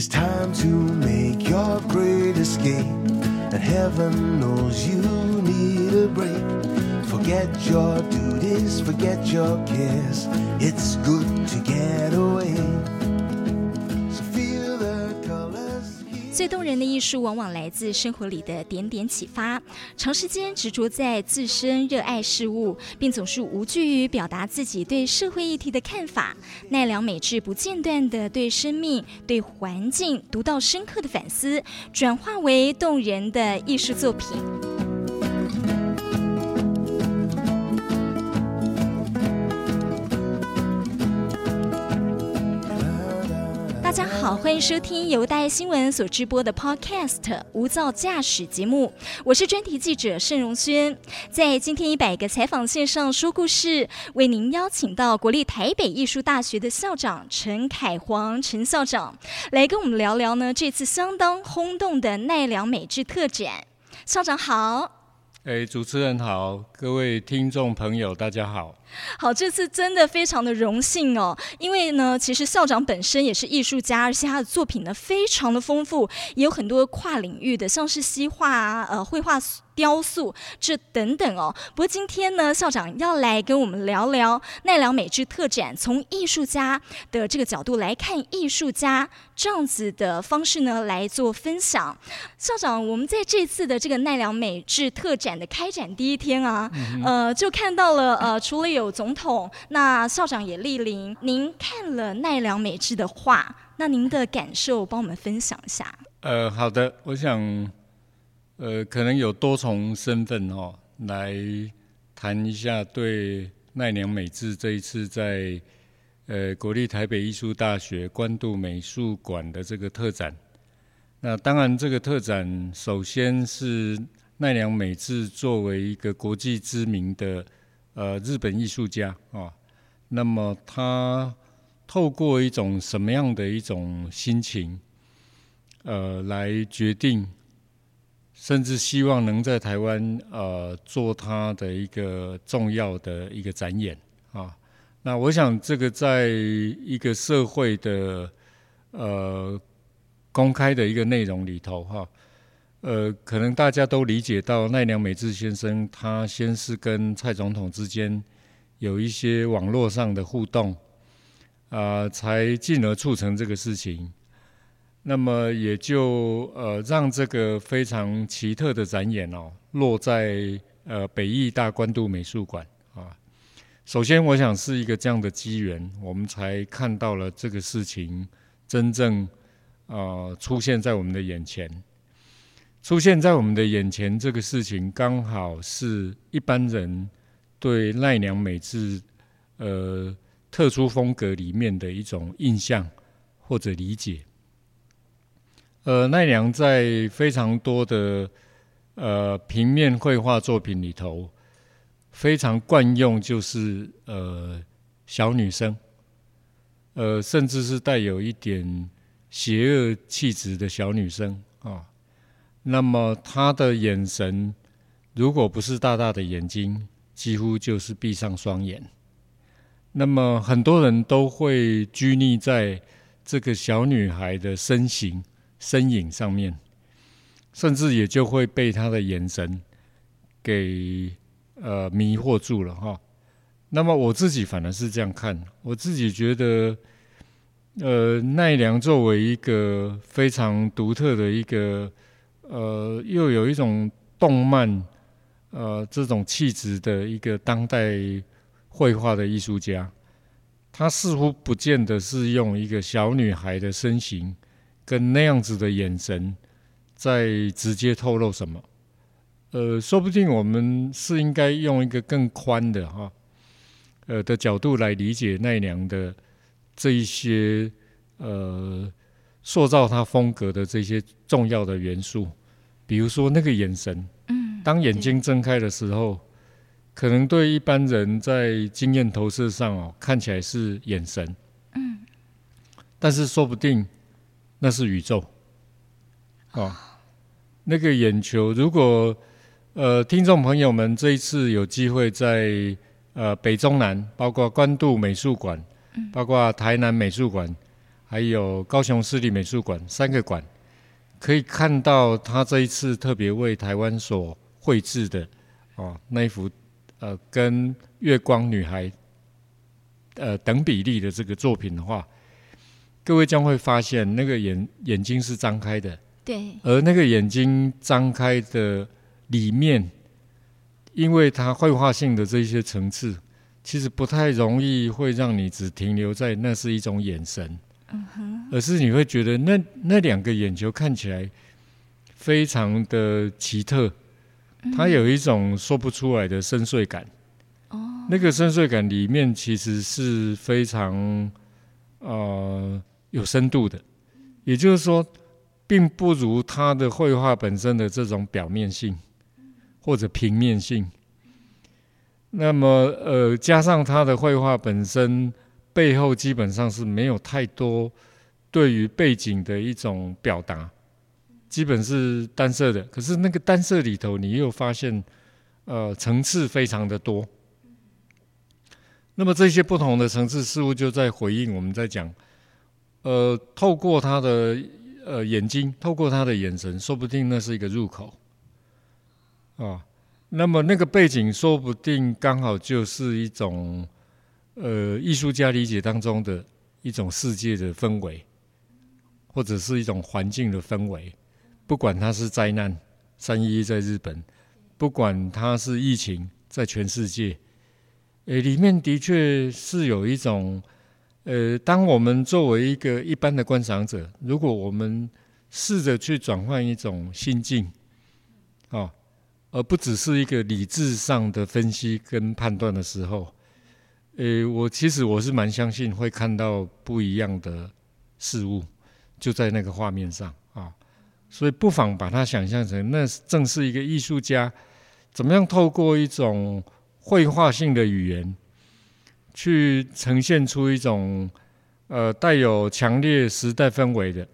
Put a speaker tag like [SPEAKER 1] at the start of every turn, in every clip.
[SPEAKER 1] It's time to make your great escape. And heaven knows you need a break. Forget your duties, forget your cares. It's good to get away.
[SPEAKER 2] 最动人的艺术往往来自生活里的点点启发。长时间执着在自身热爱事物，并总是无惧于表达自己对社会议题的看法，奈良美智不间断的对生命、对环境独到深刻的反思，转化为动人的艺术作品。好，欢迎收听由大爱新闻所直播的 Podcast《无噪驾驶》节目，我是专题记者盛荣轩。在今天一百个采访线上说故事，为您邀请到国立台北艺术大学的校长陈凯煌陈校长来跟我们聊聊呢这次相当轰动的奈良美智特展。校长好。
[SPEAKER 3] 哎，主持人好，各位听众朋友，大家好。
[SPEAKER 2] 好，这次真的非常的荣幸哦，因为呢，其实校长本身也是艺术家，而且他的作品呢非常的丰富，也有很多跨领域的，像是西画啊、呃绘画、雕塑这等等哦。不过今天呢，校长要来跟我们聊聊奈良美智特展，从艺术家的这个角度来看艺术家这样子的方式呢来做分享。校长，我们在这次的这个奈良美智特展的开展第一天啊，呃，就看到了呃，除了有有总统，那校长也莅临。您看了奈良美智的画，那您的感受帮我们分享一下。
[SPEAKER 3] 呃，好的，我想，呃，可能有多重身份哦，来谈一下对奈良美智这一次在呃国立台北艺术大学关渡美术馆的这个特展。那当然，这个特展首先是奈良美智作为一个国际知名的呃日本艺术家啊，那么他透过一种什么样的一种心情，呃，来决定，甚至希望能在台湾呃做他的一个重要的一个展演啊。那我想，这个在一个社会的呃公开的一个内容里头哈，呃，可能大家都理解到奈良美智先生他先是跟蔡总统之间有一些网络上的互动，啊、才进而促成这个事情。那么也就呃让这个非常奇特的展演哦落在呃北艺大关渡美术馆啊。首先，我想是一个这样的机缘，我们才看到了这个事情真正呃出现在我们的眼前。出现在我们的眼前，这个事情刚好是一般人对奈良美智呃特殊风格里面的一种印象或者理解。呃，奈良在非常多的呃平面绘画作品里头，非常惯用就是呃小女生，呃，甚至是带有一点邪恶气质的小女生啊。那么她的眼神，如果不是大大的眼睛，几乎就是闭上双眼。那么很多人都会拘泥在这个小女孩的身形。身影上面，甚至也就会被她的眼神给呃迷惑住了哈。那么我自己反而是这样看，我自己觉得，呃，奈良作为一个非常独特的一个呃，又有一种动漫呃这种气质的一个当代绘画的艺术家，他似乎不见得是用一个小女孩的身形。跟那样子的眼神，在直接透露什么？呃，说不定我们是应该用一个更宽的哈，呃的角度来理解奈良的这一些呃塑造他风格的这些重要的元素，比如说那个眼神，
[SPEAKER 2] 嗯，
[SPEAKER 3] 当眼睛睁开的时候，可能对一般人在经验投射上哦，看起来是眼神，
[SPEAKER 2] 嗯，
[SPEAKER 3] 但是说不定。那是宇宙，哦，那个眼球，如果呃，听众朋友们这一次有机会在呃北中南，包括关渡美术馆，嗯。包括台南美术馆，还有高雄市立美术馆三个馆，可以看到他这一次特别为台湾所绘制的哦那一幅呃跟月光女孩呃等比例的这个作品的话，各位将会发现那个眼眼睛是张开的，
[SPEAKER 2] 对，
[SPEAKER 3] 而那个眼睛张开的里面，因为它绘画性的这些层次，其实不太容易会让你只停留在那是一种眼神，
[SPEAKER 2] 嗯哼，
[SPEAKER 3] 而是你会觉得那那两个眼球看起来非常的奇特，它有一种说不出来的深邃感。
[SPEAKER 2] 哦，
[SPEAKER 3] 那个深邃感里面其实是非常呃有深度的，也就是说，并不如他的绘画本身的这种表面性或者平面性。那么呃，加上他的绘画本身背后基本上是没有太多对于背景的一种表达，基本是单色的。可是那个单色里头，你又发现呃层次非常的多。那么这些不同的层次，似乎就在回应我们在讲，呃，透过他的呃眼睛，透过他的眼神，说不定那是一个入口，啊，那么那个背景，说不定刚好就是一种呃艺术家理解当中的一种世界的氛围，或者是一种环境的氛围，不管它是灾难，三一一在日本，不管它是疫情，在全世界。呃，里面的确是有一种，呃，当我们作为一个一般的观赏者，如果我们试着去转换一种心境，啊，而不只是一个理智上的分析跟判断的时候，诶，我其实我是蛮相信会看到不一样的事物，就在那个画面上啊，所以不妨把它想象成，那正是一个艺术家怎么样透过一种。绘画性的语言，去呈现出一种呃带有强烈时代氛围的，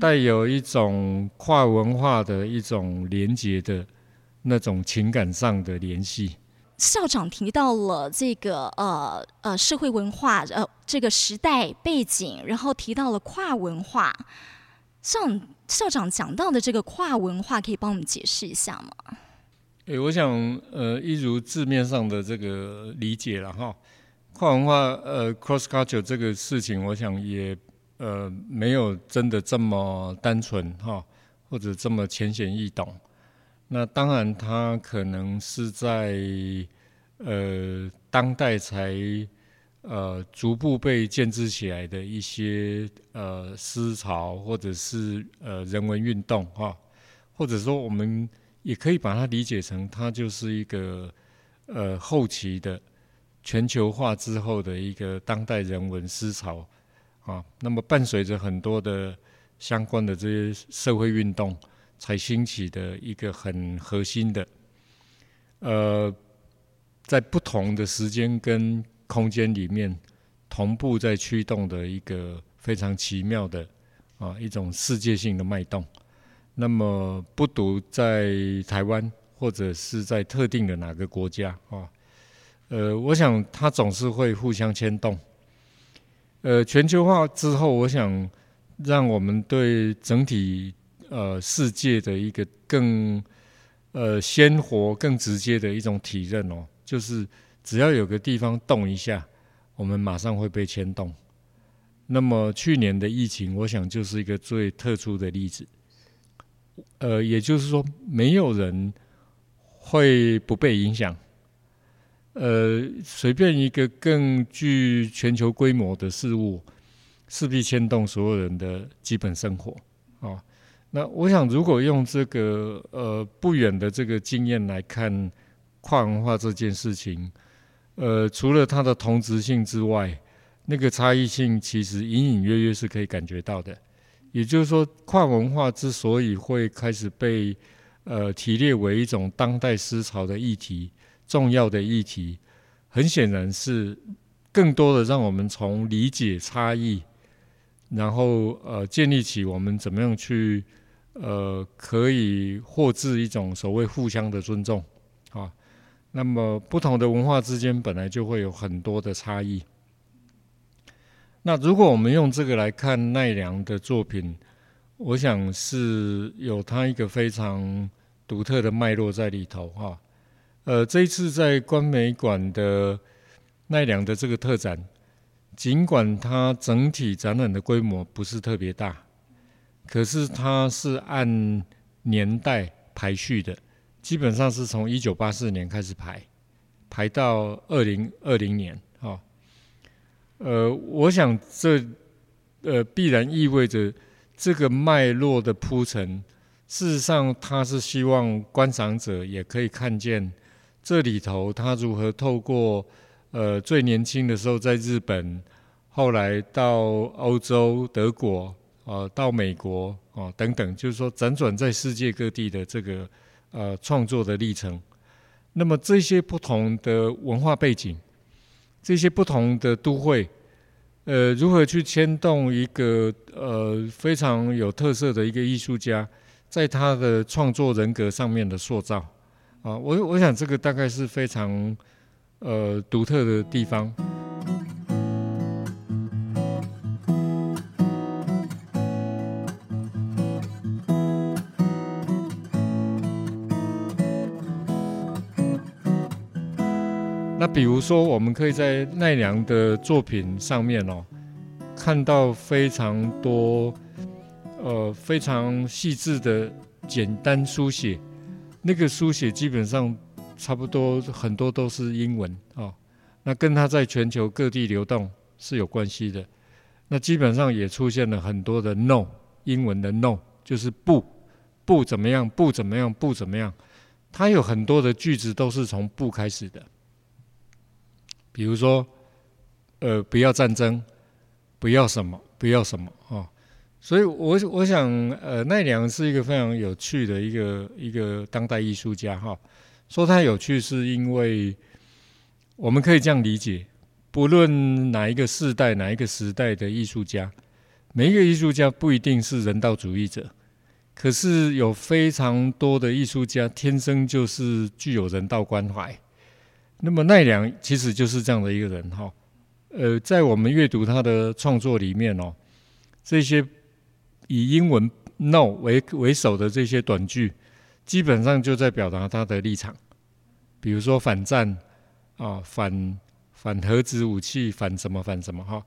[SPEAKER 3] 带有一种跨文化的一种连接的那种情感上的联系。
[SPEAKER 2] 校长提到了这个呃呃社会文化呃这个时代背景，然后提到了跨文化。像校长讲到的这个跨文化，可以帮我们解释一下吗？
[SPEAKER 3] 诶，我想，呃，一如字面上的这个理解了哈，跨文化，呃，cross culture 这个事情，我想也，呃，没有真的这么单纯哈，或者这么浅显易懂。那当然，它可能是在，呃，当代才，呃，逐步被建制起来的一些，呃，思潮，或者是呃人文运动哈，或者说我们。也可以把它理解成，它就是一个呃后期的全球化之后的一个当代人文思潮啊。那么伴随着很多的相关的这些社会运动，才兴起的一个很核心的呃，在不同的时间跟空间里面同步在驱动的一个非常奇妙的啊一种世界性的脉动。那么不独在台湾，或者是在特定的哪个国家啊？呃，我想它总是会互相牵动。呃，全球化之后，我想让我们对整体呃世界的一个更呃鲜活、更直接的一种体认哦，就是只要有个地方动一下，我们马上会被牵动。那么去年的疫情，我想就是一个最特殊的例子。呃，也就是说，没有人会不被影响。呃，随便一个更具全球规模的事物，势必牵动所有人的基本生活。啊，那我想，如果用这个呃不远的这个经验来看跨文化这件事情，呃，除了它的同质性之外，那个差异性其实隐隐约约是可以感觉到的。也就是说，跨文化之所以会开始被呃提列为一种当代思潮的议题、重要的议题，很显然是更多的让我们从理解差异，然后呃建立起我们怎么样去呃可以获致一种所谓互相的尊重啊。那么不同的文化之间本来就会有很多的差异。那如果我们用这个来看奈良的作品，我想是有它一个非常独特的脉络在里头哈。呃，这一次在关美馆的奈良的这个特展，尽管它整体展览的规模不是特别大，可是它是按年代排序的，基本上是从一九八四年开始排，排到二零二零年啊。呃，我想这呃必然意味着这个脉络的铺陈，事实上他是希望观赏者也可以看见。这里头，他如何透过呃最年轻的时候在日本，后来到欧洲德国，呃到美国啊等等，就是说辗转在世界各地的这个呃创作的历程。那么这些不同的文化背景，这些不同的都会，呃如何去牵动一个呃非常有特色的一个艺术家，在他的创作人格上面的塑造。啊，我我想这个大概是非常呃独特的地方。比如说，我们可以在奈良的作品上面哦，看到非常多呃非常细致的简单书写。那个书写基本上差不多很多都是英文哦，那跟他在全球各地流动是有关系的。那基本上也出现了很多的 no，英文的 no 就是不，不怎么样，不怎么样，不怎么样。他有很多的句子都是从不开始的，比如说，呃，不要战争，不要什么，不要什么啊。所以，我我想，呃，奈良是一个非常有趣的一个一个当代艺术家哈。说他有趣，是因为我们可以这样理解：不论哪一个世代、哪一个时代的艺术家，每一个艺术家不一定是人道主义者，可是有非常多的艺术家天生就是具有人道关怀。那么奈良其实就是这样的一个人哈。呃，在我们阅读他的创作里面哦，这些。以英文 “no” 为为首的这些短句，基本上就在表达他的立场。比如说反战啊，反反核子武器，反什么反什么哈。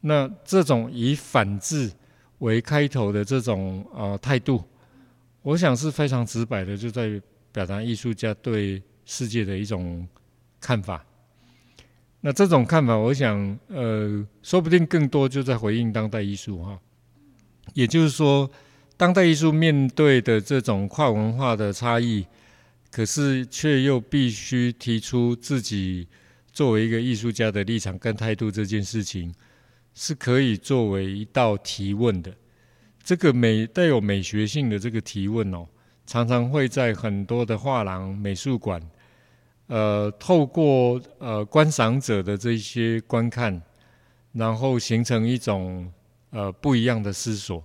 [SPEAKER 3] 那这种以反字为开头的这种呃态度，我想是非常直白的，就在表达艺术家对世界的一种看法。那这种看法，我想呃，说不定更多就在回应当代艺术哈。也就是说，当代艺术面对的这种跨文化的差异，可是却又必须提出自己作为一个艺术家的立场跟态度，这件事情是可以作为一道提问的。这个美带有美学性的这个提问哦，常常会在很多的画廊、美术馆，呃，透过呃观赏者的这些观看，然后形成一种。呃，不一样的思索，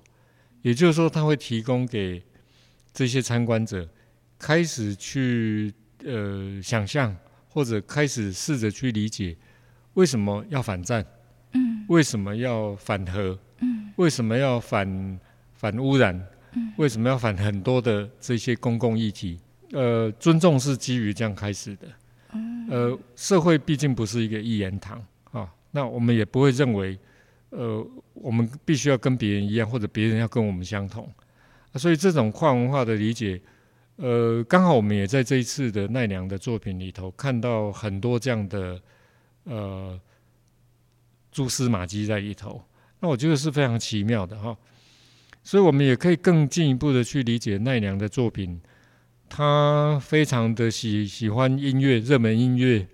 [SPEAKER 3] 也就是说，他会提供给这些参观者开始去呃想象，或者开始试着去理解为什么要反战，嗯，为什么要反核，嗯，为什么要反反污染，嗯，为什么要反很多的这些公共议题？呃，尊重是基于这样开始的，嗯，呃，社会毕竟不是一个一言堂啊，那我们也不会认为。呃，我们必须要跟别人一样，或者别人要跟我们相同，所以这种跨文化的理解，呃，刚好我们也在这一次的奈良的作品里头看到很多这样的呃蛛丝马迹在里头，那我觉得是非常奇妙的哈，所以我们也可以更进一步的去理解奈良的作品，他非常的喜喜欢音乐，热门音乐。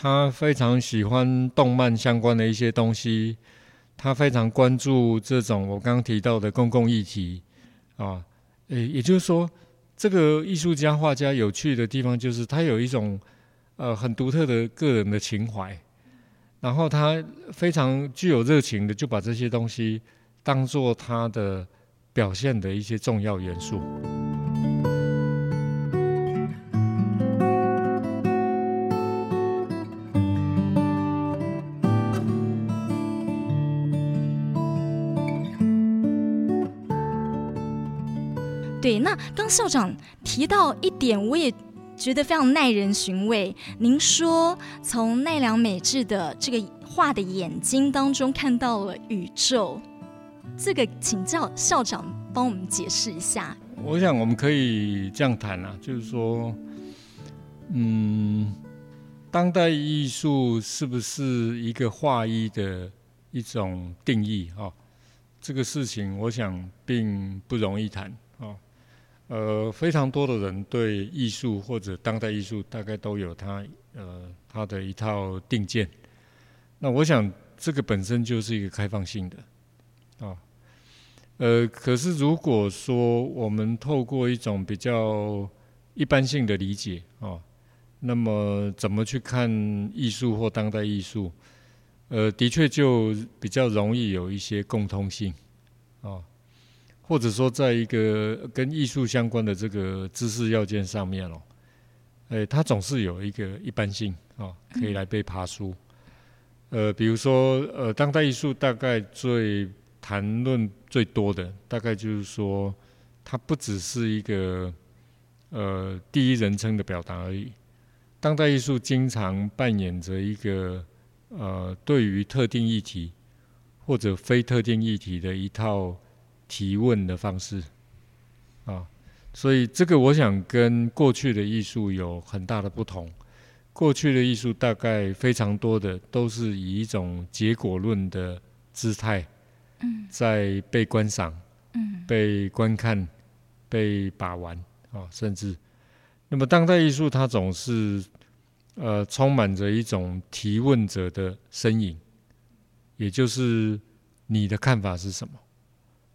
[SPEAKER 3] 他非常喜欢动漫相关的一些东西，他非常关注这种我刚刚提到的公共议题啊，诶，也就是说，这个艺术家画家有趣的地方就是他有一种呃很独特的个人的情怀，然后他非常具有热情的就把这些东西当做他的表现的一些重要元素。
[SPEAKER 2] 对，那刚校长提到一点，我也觉得非常耐人寻味。您说从奈良美智的这个画的眼睛当中看到了宇宙，这个请教校长帮我们解释一下。
[SPEAKER 3] 我想我们可以这样谈啊，就是说，嗯，当代艺术是不是一个画意的一种定义哦？这个事情我想并不容易谈啊。呃，非常多的人对艺术或者当代艺术大概都有他呃他的一套定见。那我想这个本身就是一个开放性的啊。呃，可是如果说我们透过一种比较一般性的理解啊，那么怎么去看艺术或当代艺术？呃，的确就比较容易有一些共通性啊，或者说在一个跟艺术相关的这个知识要件上面哦，哎，它总是有一个一般性啊，可以来被爬书。呃，比如说呃，当代艺术大概最谈论最多的大概就是说，它不只是一个呃第一人称的表达而已。当代艺术经常扮演着一个呃对于特定议题或者非特定议题的一套提问的方式啊，所以这个我想跟过去的艺术有很大的不同。过去的艺术大概非常多的都是以一种结果论的姿态。嗯在被观赏、嗯被观看、被把玩啊，甚至，那么当代艺术它总是呃充满着一种提问者的身影，也就是你的看法是什么？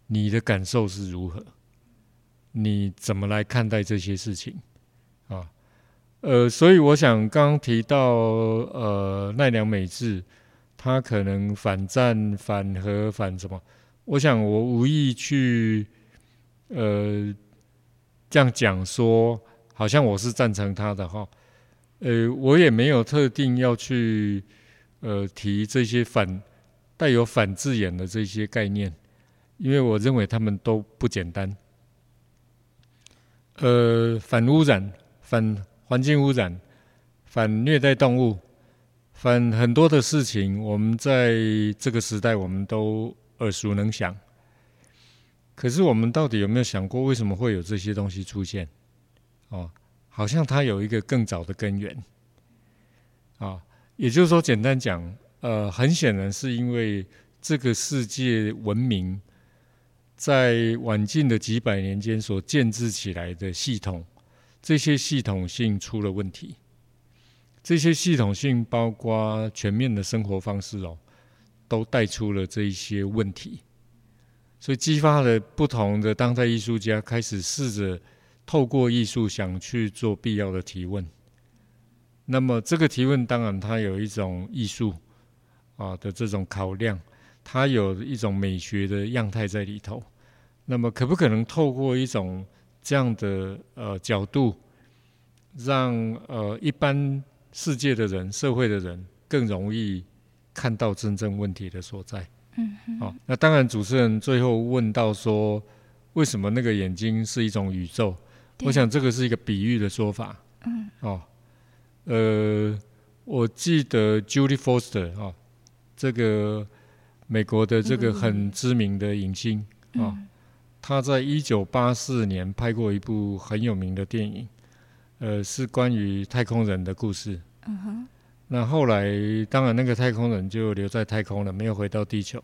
[SPEAKER 3] 你的感受是如何？你怎么来看待这些事情？啊，呃，所以我想刚提到呃奈良美智。他可能反战、反核、反什么？我想我无意去，呃，这样讲说，好像我是赞成他的哈。呃，我也没有特定要去，呃，提这些反带有反字眼的这些概念，因为我认为他们都不简单。呃，反污染、反环境污染、反虐待动物。反很多的事情，我们在这个时代我们都耳熟能详。可是我们到底有没有想过，为什么会有这些东西出现？哦，好像它有一个更早的根源。啊，也就是说，简单讲，呃，很显然是因为这个世界文明在晚近的几百年间所建制起来的系统，这些系统性出了问题。这些系统性包括全面的生活方式哦，都带出了这一些问题，所以激发了不同的当代艺术家开始试着透过艺术想去做必要的提问。那么这个提问当然它有一种艺术啊的这种考量，它有一种美学的样态在里头。那么可不可能透过一种这样的呃角度，让呃一般世界的人、社会的人更容易看到真正问题的所在。嗯，好，那当然，主持人最后问到说，为什么那个眼睛是一种宇宙？我想这个是一个比喻的说法。嗯，哦，呃，我记得 Judy Foster 啊，这个美国的这个很知名的影星啊，他在一九八四年拍过一部很有名的电影。呃，是关于太空人的故事。嗯哼。那后来，当然那个太空人就留在太空了，没有回到地球。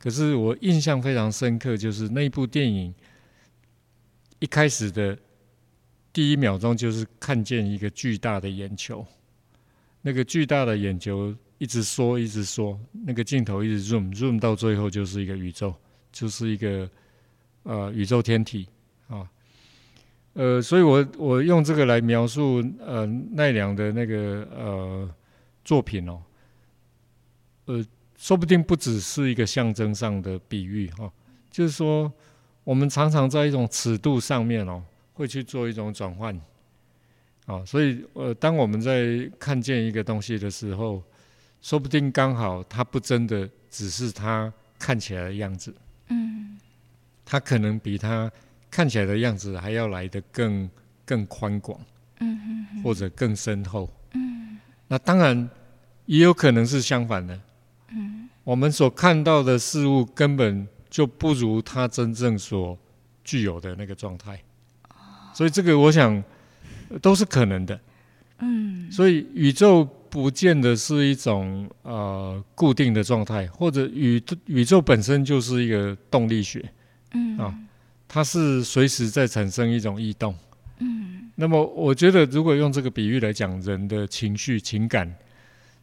[SPEAKER 3] 可是我印象非常深刻，就是那部电影一开始的第一秒钟，就是看见一个巨大的眼球。那个巨大的眼球一直缩，一直缩，那个镜头一直 zoom zoom 到最后就是一个宇宙，就是一个呃宇宙天体啊。呃，所以我我用这个来描述呃奈良的那个呃作品哦，呃，说不定不只是一个象征上的比喻哈，就是说我们常常在一种尺度上面哦，会去做一种转换，啊，所以呃，当我们在看见一个东西的时候，说不定刚好它不真的只是它看起来的样子，嗯，它可能比它。看起来的样子还要来得更更宽广，
[SPEAKER 2] 嗯哼
[SPEAKER 3] 或者更深厚。嗯，那当然也有可能是相反的。嗯，我们所看到的事物根本就不如它真正所具有的那个状态。所以这个我想呃都是可能的。
[SPEAKER 2] 嗯
[SPEAKER 3] 所以宇宙不见得是一种呃固定的状态，或者宇宇宙本身就是一个动力学，
[SPEAKER 2] 嗯
[SPEAKER 3] 啊它是随时在产生一种异动。
[SPEAKER 2] 嗯
[SPEAKER 3] 那么我觉得，如果用这个比喻来讲人的情绪、情感，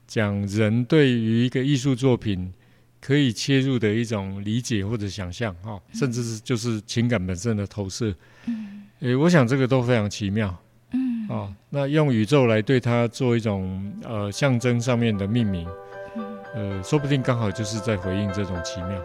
[SPEAKER 3] 讲人对于一个艺术作品可以切入的一种理解或者想象，哈、甚至是就是情感本身的投射，
[SPEAKER 2] 嗯
[SPEAKER 3] 诶，我想这个都非常奇妙。
[SPEAKER 2] 嗯
[SPEAKER 3] 哦，那用宇宙来对它做一种呃象征上面的命名，呃，说不定刚好就是在回应这种奇妙。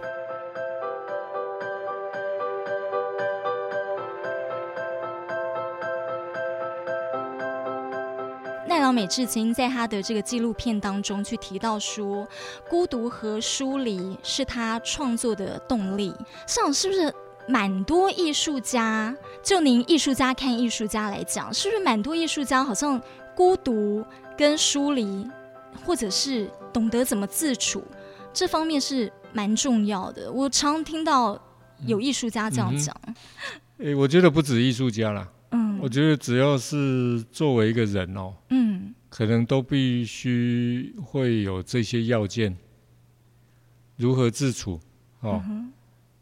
[SPEAKER 2] 奈良美智曾在他的这个纪录片当中去提到说，孤独和疏离是他创作的动力。上是不是蛮多艺术家？就您艺术家看艺术家来讲，是不是蛮多艺术家好像孤独跟疏离，或者是懂得怎么自处，这方面是蛮重要的。我常听到有艺术家这样讲，
[SPEAKER 3] 诶，我觉得不止艺术家啦，
[SPEAKER 2] 嗯
[SPEAKER 3] 我觉得只要是作为一个人哦，
[SPEAKER 2] 嗯
[SPEAKER 3] 可能都必须会有这些要件：如何自处，哦，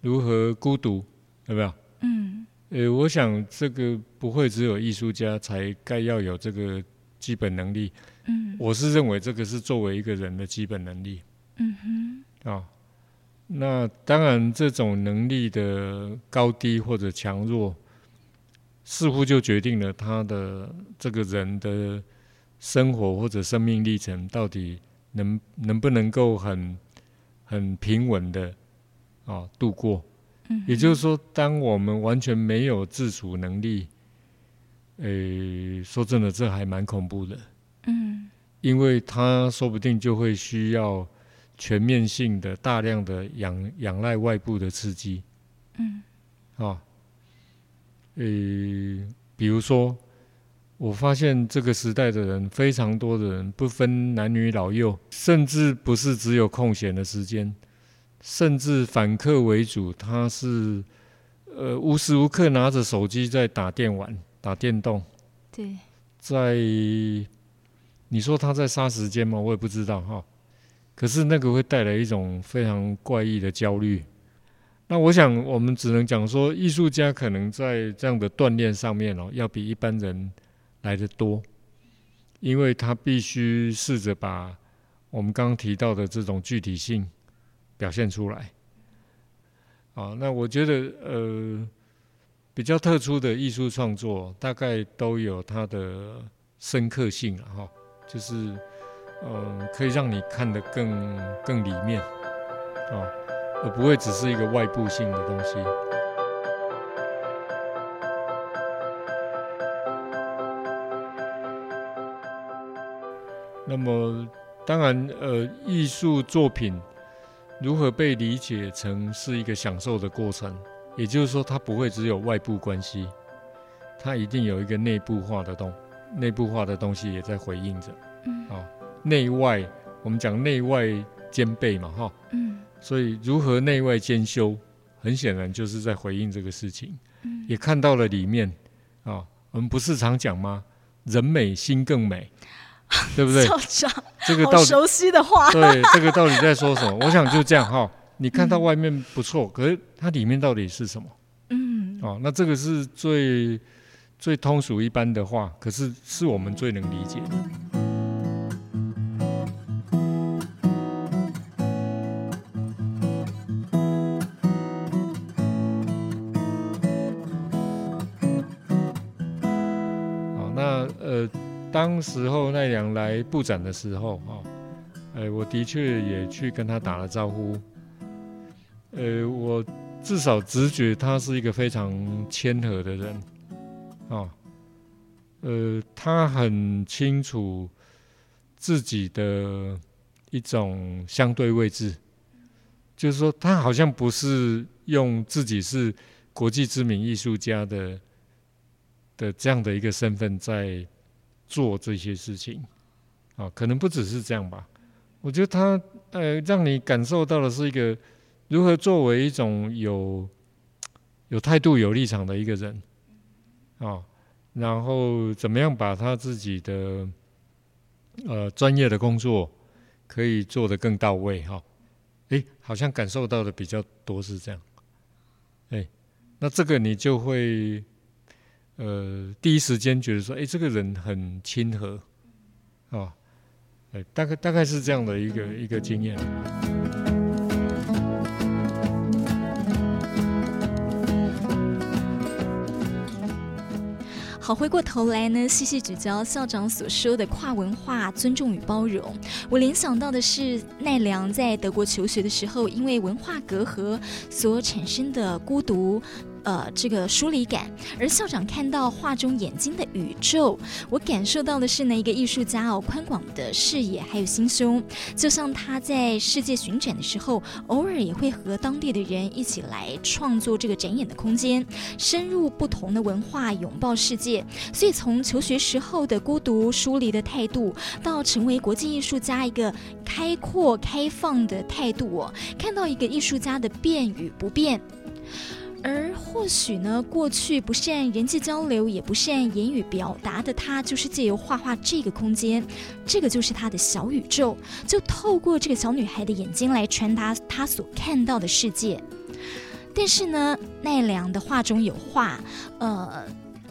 [SPEAKER 3] 如何孤独，有没有？
[SPEAKER 2] 嗯
[SPEAKER 3] 呃，我想这个不会只有艺术家才该要有这个基本能力。
[SPEAKER 2] 嗯
[SPEAKER 3] 我是认为这个是作为一个人的基本能力
[SPEAKER 2] 嗯哼
[SPEAKER 3] 啊、那当然，这种能力的高低或者强弱，似乎就决定了他的这个人的生活或者生命历程到底能能不能够很很平稳的啊度过。
[SPEAKER 2] 嗯。
[SPEAKER 3] 也就是说，当我们完全没有自主能力，诶、说真的，这还蛮恐怖的。
[SPEAKER 2] 嗯。
[SPEAKER 3] 因为他说不定就会需要全面性的、大量的仰仰赖外部的刺激。
[SPEAKER 2] 嗯。
[SPEAKER 3] 啊。诶，比如说，我发现这个时代的人，非常多的人，不分男女老幼，甚至不是只有空闲的时间，甚至反客为主，他是呃无时无刻拿着手机在打电玩、打电动。
[SPEAKER 2] 对，
[SPEAKER 3] 在你说他在杀时间吗？我也不知道哈。可是那个会带来一种非常怪异的焦虑。那我想，我们只能讲说，艺术家可能在这样的锻炼上面哦，要比一般人来得多，因为他必须试着把我们刚刚提到的这种具体性表现出来。啊，那我觉得呃，比较特殊的艺术创作，大概都有它的深刻性了哈，就是呃，可以让你看得更更里面啊，而不会只是一个外部性的东西。那么，当然，呃，艺术作品如何被理解成是一个享受的过程，也就是说，它不会只有外部关系，它一定有一个内部化的东，内部化的东西也在回应着。
[SPEAKER 2] 嗯。
[SPEAKER 3] 啊，内外，我们讲内外兼备嘛，哈，
[SPEAKER 2] 嗯。
[SPEAKER 3] 所以如何内外兼修，很显然就是在回应这个事情，
[SPEAKER 2] 嗯。
[SPEAKER 3] 也看到了里面啊，我们不是常讲吗？人美心更美，对不对？
[SPEAKER 2] 校长，
[SPEAKER 3] 这个到底
[SPEAKER 2] 好熟悉的话，
[SPEAKER 3] 对这个到底在说什么？我想就这样哈，你看到外面不错，可是它里面到底是什么？
[SPEAKER 2] 嗯
[SPEAKER 3] 哦，那这个是最最通俗一般的话，可是是我们最能理解的。当时候奈良来布展的时候，哦，呃，我的确也去跟他打了招呼。呃，我至少直觉他是一个非常谦和的人，啊，呃，他很清楚自己的一种相对位置，就是说他好像不是用自己是国际知名艺术家的的这样的一个身份在做这些事情，啊，可能不只是这样吧。我觉得他呃，让你感受到的是一个如何作为一种有有态度、有立场的一个人，啊，然后怎么样把他自己的呃专业的工作可以做得更到位，哈。诶，好像感受到的比较多是这样，诶，那这个你就会呃第一时间觉得说，哎，这个人很亲和，啊。大概大概是这样的一个一个经验。
[SPEAKER 2] 好，回过头来呢，细细聚焦校长所说的跨文化尊重与包容，我联想到的是奈良在德国求学的时候，因为文化隔阂所产生的孤独。呃，这个疏离感，而校长看到画中眼睛的宇宙，我感受到的是呢，一个艺术家哦，宽广的视野还有心胸，就像他在世界巡展的时候，偶尔也会和当地的人一起来创作这个展演的空间，深入不同的文化，拥抱世界。所以从求学时候的孤独疏离的态度，到成为国际艺术家一个开阔开放的态度哦，看到一个艺术家的变与不变。而或许呢，过去不善人际交流，也不善言语表达的他，就是借由画画这个空间，这个就是他的小宇宙，就透过这个小女孩的眼睛来传达他所看到的世界。但是呢，奈良的画中有画，呃。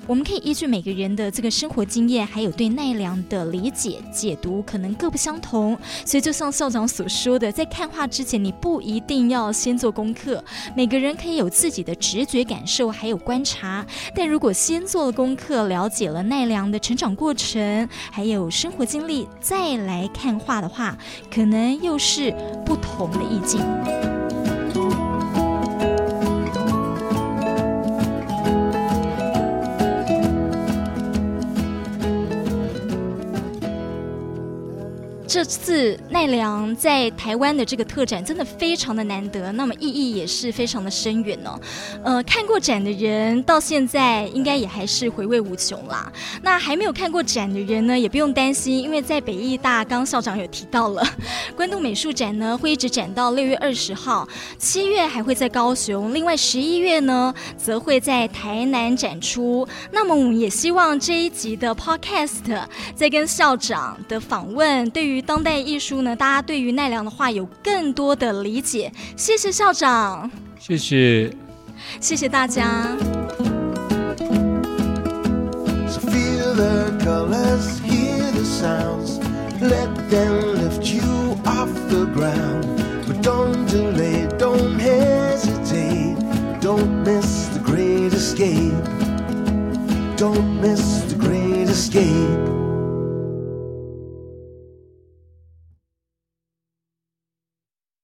[SPEAKER 2] 我们可以依据每个人的这个生活经验，还有对奈良的理解解读，可能各不相同。所以，就像校长所说的，在看画之前，你不一定要先做功课。每个人可以有自己的直觉感受，还有观察。但如果先做了功课，了解了奈良的成长过程，还有生活经历，再来看画的话，可能又是不同的意境。这次奈良在台湾的这个特展真的非常的难得，那么意义也是非常的深远哦。呃，看过展的人到现在应该也还是回味无穷啦。那还没有看过展的人呢，也不用担心，因为在北艺大，刚校长有提到了，关渡美术展呢会一直展到六月二十号，七月还会在高雄，另外十一月呢则会在台南展出。那么我们也希望这一集的 Podcast 在跟校长的访问，对于当代艺术呢，大家对于奈良的画有更多的理解。谢谢校长，
[SPEAKER 3] 谢谢，
[SPEAKER 2] 谢谢大家。Don't miss the great escape.